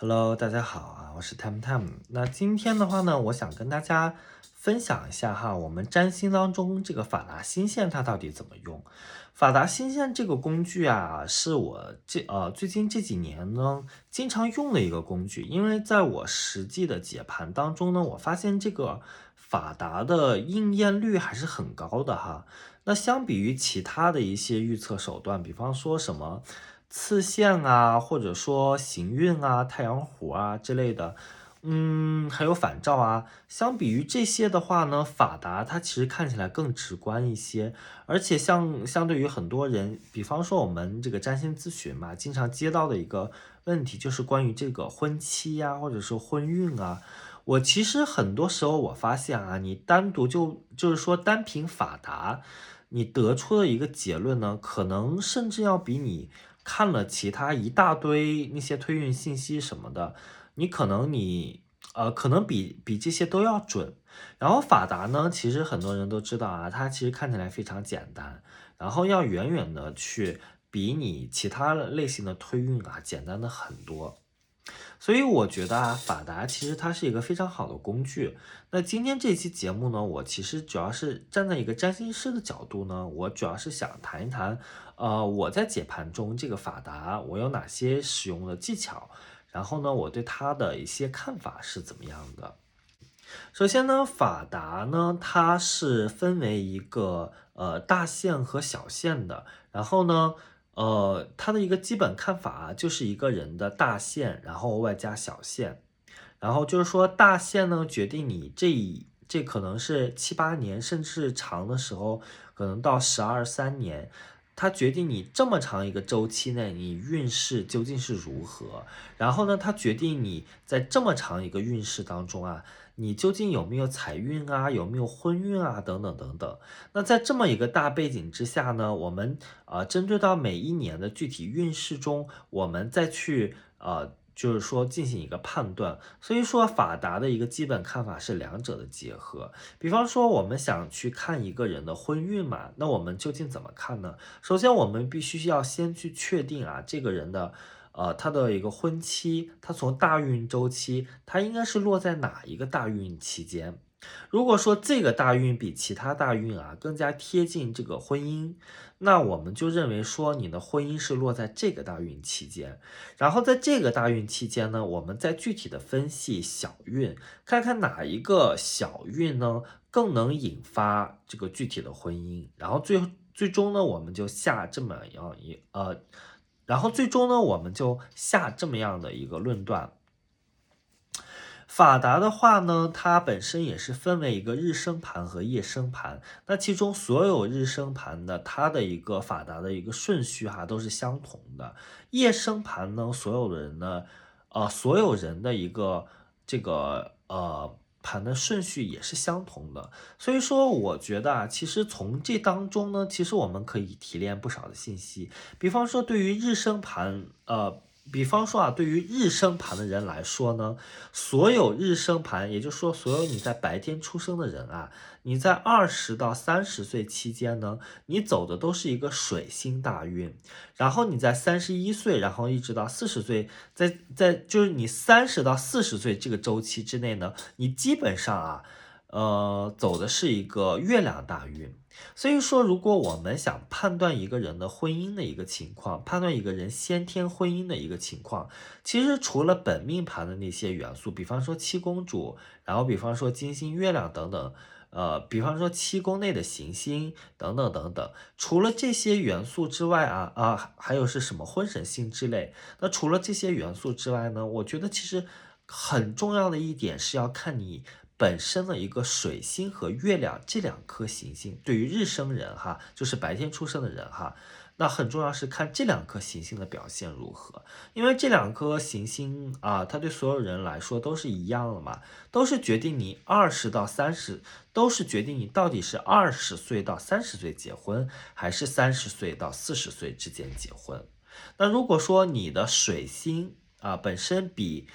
Hello，大家好啊，我是 Time Time。那今天的话呢，我想跟大家分享一下哈，我们占星当中这个法达星线它到底怎么用。法达星线这个工具啊，是我这呃最近这几年呢经常用的一个工具，因为在我实际的解盘当中呢，我发现这个法达的应验率还是很高的哈。那相比于其他的一些预测手段，比方说什么。次线啊，或者说行运啊、太阳虎啊之类的，嗯，还有反照啊。相比于这些的话呢，法达它其实看起来更直观一些，而且像相对于很多人，比方说我们这个占星咨询嘛，经常接到的一个问题就是关于这个婚期呀，或者说婚运啊。我其实很多时候我发现啊，你单独就就是说单凭法达，你得出的一个结论呢，可能甚至要比你。看了其他一大堆那些推运信息什么的，你可能你呃可能比比这些都要准。然后法达呢，其实很多人都知道啊，它其实看起来非常简单，然后要远远的去比你其他类型的推运啊简单的很多。所以我觉得啊，法达其实它是一个非常好的工具。那今天这期节目呢，我其实主要是站在一个占星师的角度呢，我主要是想谈一谈，呃，我在解盘中这个法达我有哪些使用的技巧，然后呢，我对它的一些看法是怎么样的。首先呢，法达呢，它是分为一个呃大线和小线的，然后呢。呃，它的一个基本看法，就是一个人的大线，然后外加小线，然后就是说大线呢决定你这这可能是七八年，甚至长的时候可能到十二三年，它决定你这么长一个周期内你运势究竟是如何，然后呢，它决定你在这么长一个运势当中啊。你究竟有没有财运啊？有没有婚运啊？等等等等。那在这么一个大背景之下呢，我们啊针对到每一年的具体运势中，我们再去啊就是说进行一个判断。所以说法达的一个基本看法是两者的结合。比方说我们想去看一个人的婚运嘛，那我们究竟怎么看呢？首先我们必须要先去确定啊这个人的。呃，他的一个婚期，他从大运周期，他应该是落在哪一个大运期间？如果说这个大运比其他大运啊更加贴近这个婚姻，那我们就认为说你的婚姻是落在这个大运期间。然后在这个大运期间呢，我们再具体的分析小运，看看哪一个小运呢更能引发这个具体的婚姻。然后最最终呢，我们就下这么样一呃。然后最终呢，我们就下这么样的一个论断。法达的话呢，它本身也是分为一个日升盘和夜升盘。那其中所有日升盘的它的一个法达的一个顺序哈都是相同的。夜升盘呢，所有的人呢，呃，所有人的一个这个呃。盘的顺序也是相同的，所以说我觉得啊，其实从这当中呢，其实我们可以提炼不少的信息，比方说对于日升盘，呃。比方说啊，对于日升盘的人来说呢，所有日升盘，也就是说，所有你在白天出生的人啊，你在二十到三十岁期间呢，你走的都是一个水星大运，然后你在三十一岁，然后一直到四十岁，在在就是你三十到四十岁这个周期之内呢，你基本上啊。呃，走的是一个月亮大运，所以说，如果我们想判断一个人的婚姻的一个情况，判断一个人先天婚姻的一个情况，其实除了本命盘的那些元素，比方说七公主，然后比方说金星、月亮等等，呃，比方说七宫内的行星等等等等，除了这些元素之外啊啊，还有是什么婚神星之类，那除了这些元素之外呢，我觉得其实很重要的一点是要看你。本身的一个水星和月亮这两颗行星，对于日生人哈，就是白天出生的人哈，那很重要是看这两颗行星的表现如何，因为这两颗行星啊，它对所有人来说都是一样的嘛，都是决定你二十到三十，都是决定你到底是二十岁到三十岁结婚，还是三十岁到四十岁之间结婚。那如果说你的水星啊本身比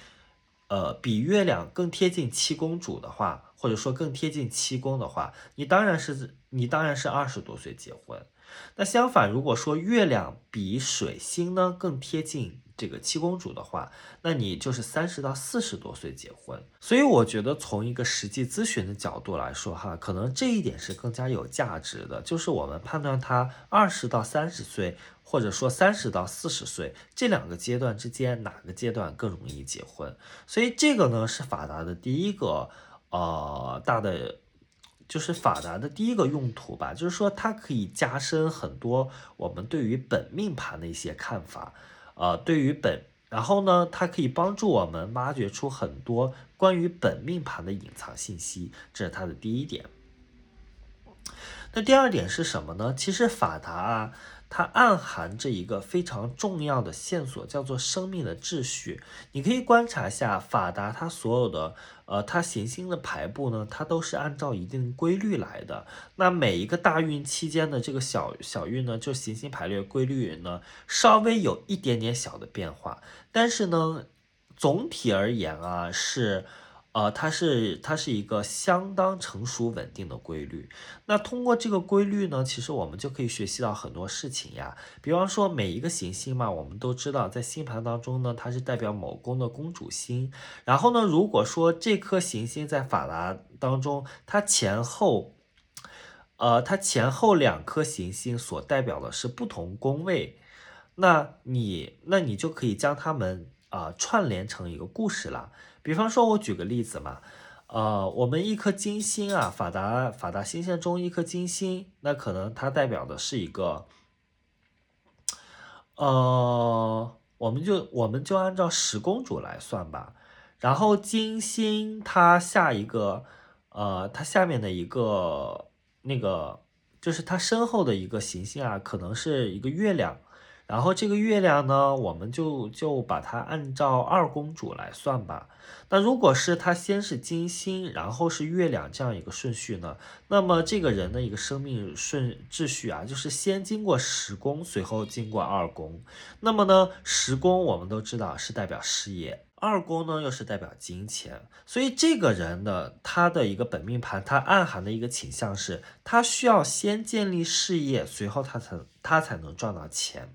呃，比月亮更贴近七公主的话，或者说更贴近七宫的话，你当然是你当然是二十多岁结婚。那相反，如果说月亮比水星呢更贴近这个七公主的话，那你就是三十到四十多岁结婚。所以我觉得从一个实际咨询的角度来说，哈，可能这一点是更加有价值的，就是我们判断他二十到三十岁，或者说三十到四十岁这两个阶段之间哪个阶段更容易结婚。所以这个呢是法达的第一个呃大的。就是法达的第一个用途吧，就是说它可以加深很多我们对于本命盘的一些看法，呃，对于本，然后呢，它可以帮助我们挖掘出很多关于本命盘的隐藏信息，这是它的第一点。那第二点是什么呢？其实法达啊。它暗含着一个非常重要的线索，叫做生命的秩序。你可以观察一下法达，它所有的呃，它行星的排布呢，它都是按照一定规律来的。那每一个大运期间的这个小小运呢，就行星排列规律呢，稍微有一点点小的变化，但是呢，总体而言啊是。呃，它是它是一个相当成熟稳定的规律。那通过这个规律呢，其实我们就可以学习到很多事情呀。比方说每一个行星嘛，我们都知道在星盘当中呢，它是代表某宫的公主星。然后呢，如果说这颗行星在法拉当中，它前后，呃，它前后两颗行星所代表的是不同宫位，那你那你就可以将它们啊串联成一个故事了。比方说，我举个例子嘛，呃，我们一颗金星啊，法达法达星线中一颗金星，那可能它代表的是一个，呃，我们就我们就按照十公主来算吧。然后金星它下一个，呃，它下面的一个那个，就是它身后的一个行星啊，可能是一个月亮。然后这个月亮呢，我们就就把它按照二公主来算吧。那如果是它先是金星，然后是月亮这样一个顺序呢，那么这个人的一个生命顺秩序啊，就是先经过十宫，随后经过二宫。那么呢，十宫我们都知道是代表事业，二宫呢又是代表金钱。所以这个人的他的一个本命盘，它暗含的一个倾向是，他需要先建立事业，随后他才他才能赚到钱。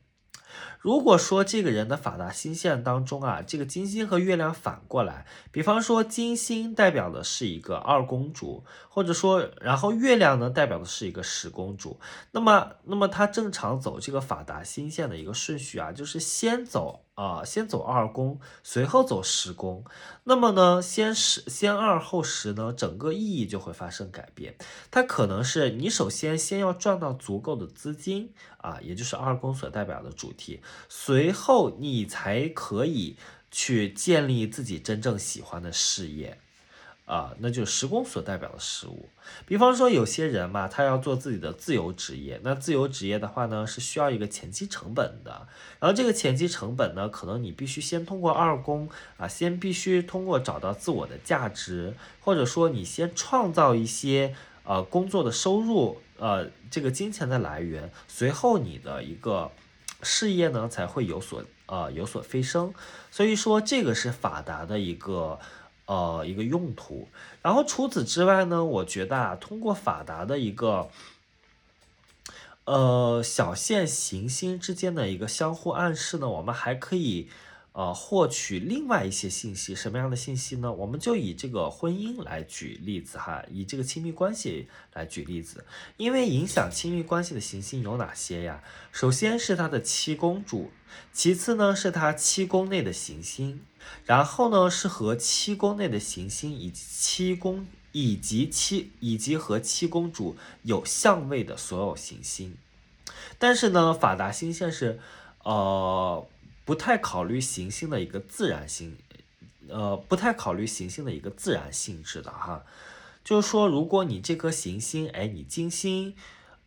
如果说这个人的法达星线当中啊，这个金星和月亮反过来，比方说金星代表的是一个二公主，或者说，然后月亮呢代表的是一个十公主，那么，那么他正常走这个法达星线的一个顺序啊，就是先走。啊，先走二宫，随后走十宫，那么呢，先十先二后十呢，整个意义就会发生改变。它可能是你首先先要赚到足够的资金啊，也就是二宫所代表的主题，随后你才可以去建立自己真正喜欢的事业。啊，那就是时宫所代表的事物。比方说，有些人嘛，他要做自己的自由职业。那自由职业的话呢，是需要一个前期成本的。然后这个前期成本呢，可能你必须先通过二宫啊，先必须通过找到自我的价值，或者说你先创造一些呃工作的收入，呃这个金钱的来源，随后你的一个事业呢才会有所呃有所飞升。所以说，这个是法达的一个。呃，一个用途。然后除此之外呢，我觉得啊，通过法达的一个呃小线行星之间的一个相互暗示呢，我们还可以。呃，获取另外一些信息，什么样的信息呢？我们就以这个婚姻来举例子哈，以这个亲密关系来举例子。因为影响亲密关系的行星有哪些呀？首先是它的七宫主，其次呢是它七宫内的行星，然后呢是和七宫内的行星以及七宫以及七以及和七公主有相位的所有行星。但是呢，法达星线是呃。不太考虑行星的一个自然性，呃，不太考虑行星的一个自然性质的哈，就是说，如果你这颗行星，哎，你金星，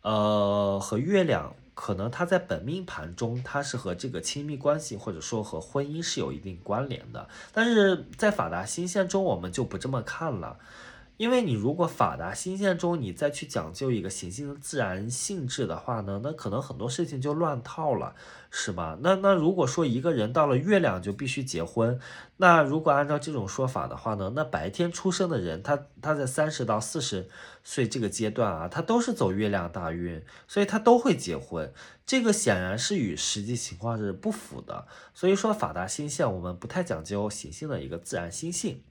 呃，和月亮，可能他在本命盘中，他是和这个亲密关系或者说和婚姻是有一定关联的，但是在法达星线中，我们就不这么看了，因为你如果法达星线中你再去讲究一个行星的自然性质的话呢，那可能很多事情就乱套了，是吧？那那如果说一个人到了月亮就必须结婚，那如果按照这种说法的话呢，那白天出生的人他他在三十到四十岁这个阶段啊，他都是走月亮大运，所以他都会结婚，这个显然是与实际情况是不符的。所以说法达星线我们不太讲究行星的一个自然星性。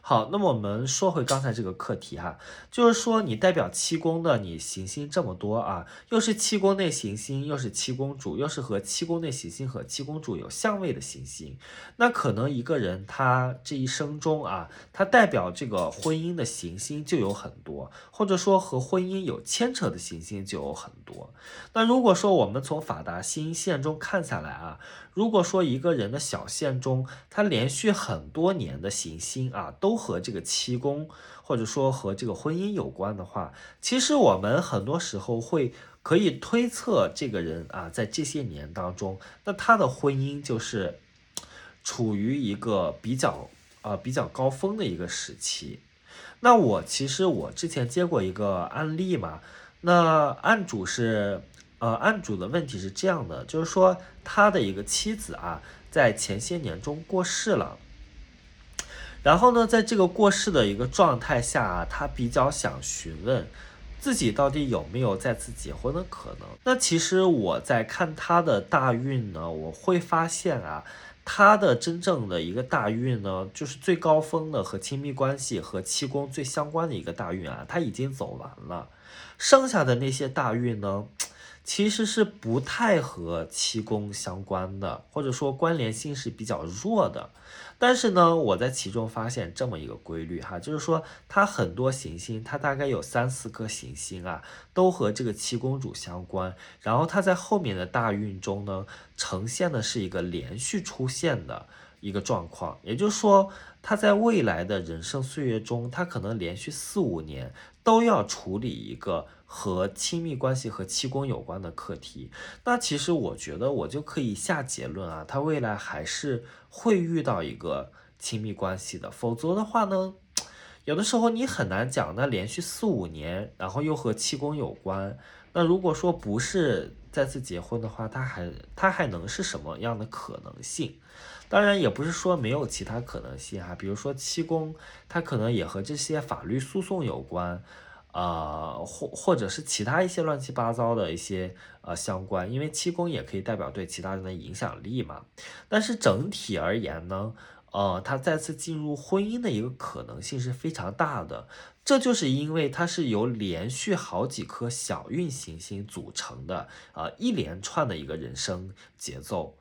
好，那么我们说回刚才这个课题哈，就是说你代表七宫的你行星这么多啊，又是七宫内行星，又是七宫主，又是和七宫内行星和七宫主有相位的行星，那可能一个人他这一生中啊，他代表这个婚姻的行星就有很多，或者说和婚姻有牵扯的行星就有很多。那如果说我们从法达星线中看下来啊。如果说一个人的小线中，他连续很多年的行星啊，都和这个七宫或者说和这个婚姻有关的话，其实我们很多时候会可以推测这个人啊，在这些年当中，那他的婚姻就是处于一个比较啊比较高峰的一个时期。那我其实我之前接过一个案例嘛，那案主是。呃，案主的问题是这样的，就是说他的一个妻子啊，在前些年中过世了，然后呢，在这个过世的一个状态下啊，他比较想询问自己到底有没有再次结婚的可能。那其实我在看他的大运呢，我会发现啊，他的真正的一个大运呢，就是最高峰的和亲密关系和七宫最相关的一个大运啊，他已经走完了，剩下的那些大运呢。其实是不太和七宫相关的，或者说关联性是比较弱的。但是呢，我在其中发现这么一个规律哈，就是说它很多行星，它大概有三四颗行星啊，都和这个七宫主相关。然后它在后面的大运中呢，呈现的是一个连续出现的一个状况，也就是说，他在未来的人生岁月中，他可能连续四五年都要处理一个。和亲密关系和七宫有关的课题，那其实我觉得我就可以下结论啊，他未来还是会遇到一个亲密关系的，否则的话呢，有的时候你很难讲。那连续四五年，然后又和七宫有关，那如果说不是再次结婚的话，他还他还能是什么样的可能性？当然也不是说没有其他可能性哈，比如说七宫，它可能也和这些法律诉讼有关。呃，或或者是其他一些乱七八糟的一些呃相关，因为七宫也可以代表对其他人的影响力嘛。但是整体而言呢，呃，他再次进入婚姻的一个可能性是非常大的。这就是因为它是由连续好几颗小运行星组成的啊一连串的一个人生节奏。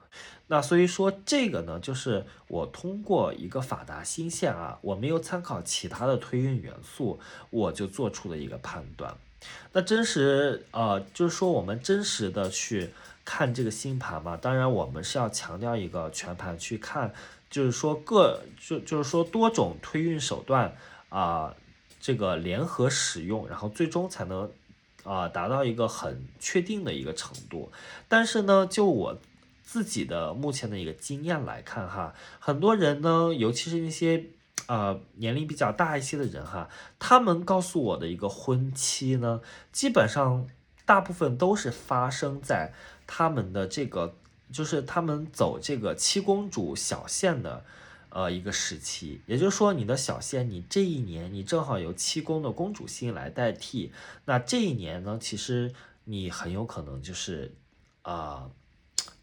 那所以说这个呢，就是我通过一个法达星线啊，我没有参考其他的推运元素，我就做出了一个判断。那真实呃，就是说我们真实的去看这个星盘嘛，当然我们是要强调一个全盘去看，就是说各就就是说多种推运手段啊，这个联合使用，然后最终才能啊达到一个很确定的一个程度。但是呢，就我。自己的目前的一个经验来看哈，很多人呢，尤其是那些呃年龄比较大一些的人哈，他们告诉我的一个婚期呢，基本上大部分都是发生在他们的这个，就是他们走这个七公主小线的呃一个时期，也就是说你的小线，你这一年你正好由七宫的公主星来代替，那这一年呢，其实你很有可能就是啊。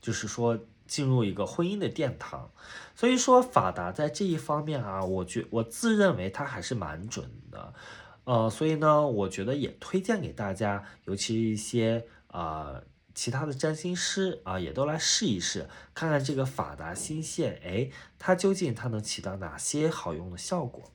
就是说进入一个婚姻的殿堂，所以说法达在这一方面啊，我觉我自认为它还是蛮准的，呃，所以呢，我觉得也推荐给大家，尤其一些啊其他的占星师啊，也都来试一试，看看这个法达星线，哎，它究竟它能起到哪些好用的效果。